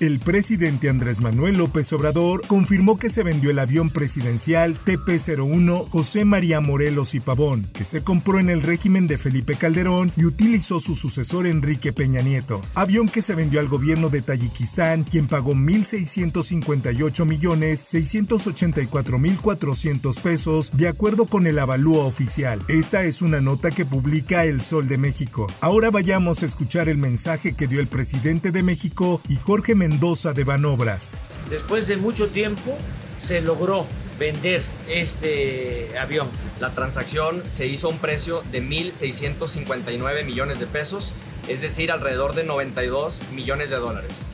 El presidente Andrés Manuel López Obrador confirmó que se vendió el avión presidencial TP-01 José María Morelos y Pavón, que se compró en el régimen de Felipe Calderón y utilizó su sucesor Enrique Peña Nieto. Avión que se vendió al gobierno de Tayikistán, quien pagó 1.658 millones 684 mil 400 pesos, de acuerdo con el avalúo oficial. Esta es una nota que publica El Sol de México. Ahora vayamos a escuchar el mensaje que dio el presidente de México y Jorge Mendoza de Banobras. Después de mucho tiempo se logró vender este avión. La transacción se hizo a un precio de 1.659 millones de pesos, es decir, alrededor de 92 millones de dólares.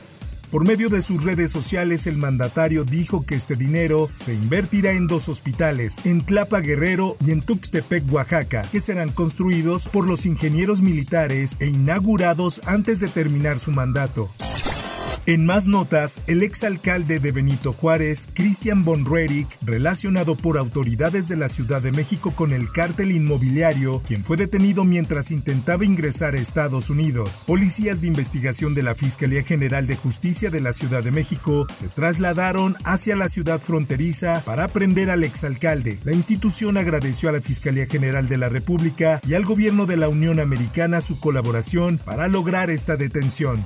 Por medio de sus redes sociales, el mandatario dijo que este dinero se invertirá en dos hospitales, en Tlapa Guerrero y en Tuxtepec, Oaxaca, que serán construidos por los ingenieros militares e inaugurados antes de terminar su mandato. En más notas, el exalcalde de Benito Juárez, Cristian von Roerich, relacionado por autoridades de la Ciudad de México con el cártel inmobiliario, quien fue detenido mientras intentaba ingresar a Estados Unidos. Policías de investigación de la Fiscalía General de Justicia de la Ciudad de México se trasladaron hacia la ciudad fronteriza para aprender al exalcalde. La institución agradeció a la Fiscalía General de la República y al gobierno de la Unión Americana su colaboración para lograr esta detención.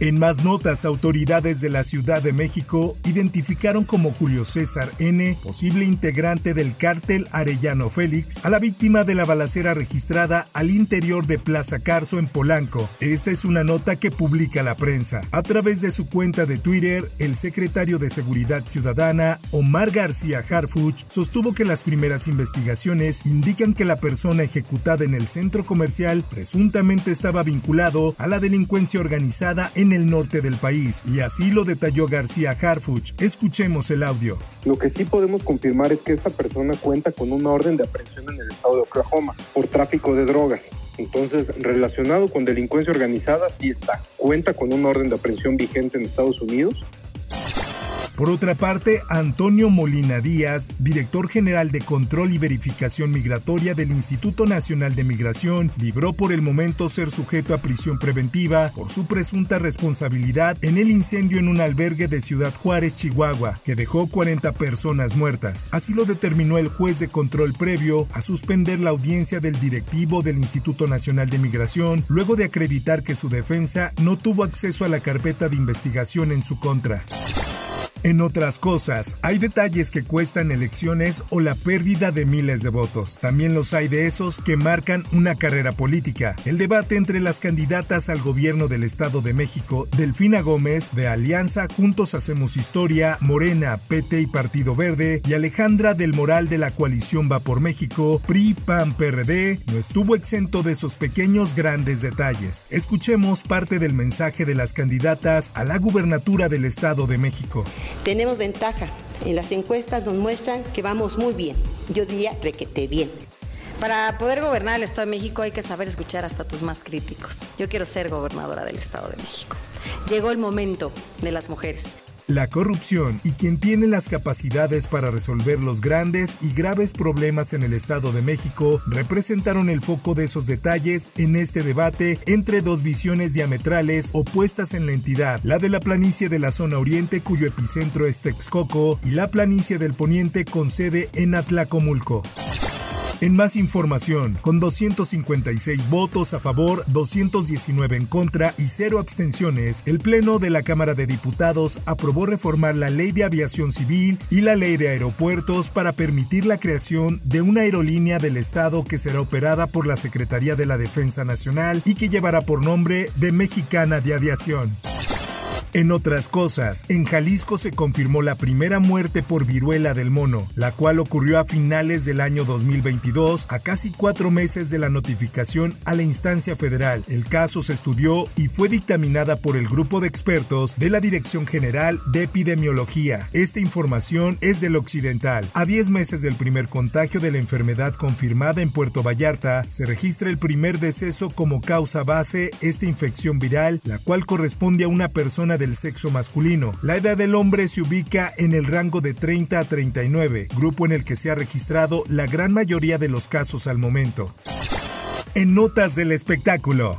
En más notas, autoridades de la Ciudad de México identificaron como Julio César N., posible integrante del cártel Arellano Félix, a la víctima de la balacera registrada al interior de Plaza Carso en Polanco. Esta es una nota que publica la prensa. A través de su cuenta de Twitter, el secretario de Seguridad Ciudadana, Omar García Harfuch, sostuvo que las primeras investigaciones indican que la persona ejecutada en el centro comercial presuntamente estaba vinculado a la delincuencia organizada en el norte del país, y así lo detalló García Harfuch. Escuchemos el audio. Lo que sí podemos confirmar es que esta persona cuenta con una orden de aprehensión en el estado de Oklahoma por tráfico de drogas. Entonces, relacionado con delincuencia organizada, sí está. Cuenta con una orden de aprehensión vigente en Estados Unidos por otra parte, Antonio Molina Díaz, director general de Control y Verificación Migratoria del Instituto Nacional de Migración, libró por el momento ser sujeto a prisión preventiva por su presunta responsabilidad en el incendio en un albergue de Ciudad Juárez, Chihuahua, que dejó 40 personas muertas. Así lo determinó el juez de control previo a suspender la audiencia del directivo del Instituto Nacional de Migración, luego de acreditar que su defensa no tuvo acceso a la carpeta de investigación en su contra. En otras cosas, hay detalles que cuestan elecciones o la pérdida de miles de votos. También los hay de esos que marcan una carrera política. El debate entre las candidatas al gobierno del Estado de México, Delfina Gómez, de Alianza Juntos Hacemos Historia, Morena, PT y Partido Verde, y Alejandra del Moral de la coalición Va por México, PRI, PAN, PRD, no estuvo exento de esos pequeños grandes detalles. Escuchemos parte del mensaje de las candidatas a la gubernatura del Estado de México. Tenemos ventaja. En las encuestas nos muestran que vamos muy bien. Yo diría requete bien. Para poder gobernar el Estado de México hay que saber escuchar hasta tus más críticos. Yo quiero ser gobernadora del Estado de México. Llegó el momento de las mujeres la corrupción y quien tiene las capacidades para resolver los grandes y graves problemas en el Estado de México representaron el foco de esos detalles en este debate entre dos visiones diametrales opuestas en la entidad, la de la planicie de la zona oriente cuyo epicentro es Texcoco y la planicie del poniente con sede en Atlacomulco. En más información, con 256 votos a favor, 219 en contra y cero abstenciones, el Pleno de la Cámara de Diputados aprobó reformar la Ley de Aviación Civil y la Ley de Aeropuertos para permitir la creación de una aerolínea del Estado que será operada por la Secretaría de la Defensa Nacional y que llevará por nombre de Mexicana de Aviación. En otras cosas, en Jalisco se confirmó la primera muerte por viruela del mono, la cual ocurrió a finales del año 2022, a casi cuatro meses de la notificación a la instancia federal. El caso se estudió y fue dictaminada por el grupo de expertos de la Dirección General de Epidemiología. Esta información es del occidental. A 10 meses del primer contagio de la enfermedad confirmada en Puerto Vallarta, se registra el primer deceso como causa base esta infección viral, la cual corresponde a una persona del sexo masculino. La edad del hombre se ubica en el rango de 30 a 39, grupo en el que se ha registrado la gran mayoría de los casos al momento en Notas del Espectáculo.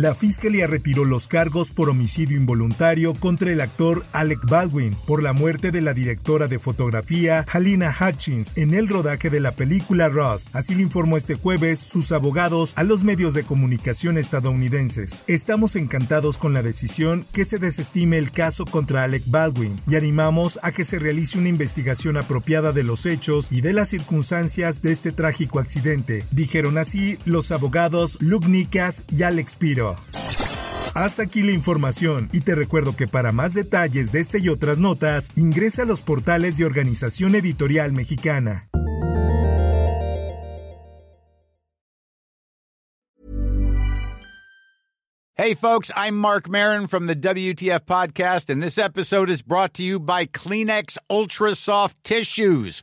La fiscalía retiró los cargos por homicidio involuntario contra el actor Alec Baldwin por la muerte de la directora de fotografía Halina Hutchins en el rodaje de la película Ross. Así lo informó este jueves sus abogados a los medios de comunicación estadounidenses. Estamos encantados con la decisión que se desestime el caso contra Alec Baldwin y animamos a que se realice una investigación apropiada de los hechos y de las circunstancias de este trágico accidente, dijeron así los abogados Luke Nicas y Alex Piro. Hasta aquí la información y te recuerdo que para más detalles de este y otras notas, ingresa a los portales de Organización Editorial Mexicana. Hey folks, I'm Mark Marin from the WTF podcast and this episode is brought to you by Kleenex Ultra Soft Tissues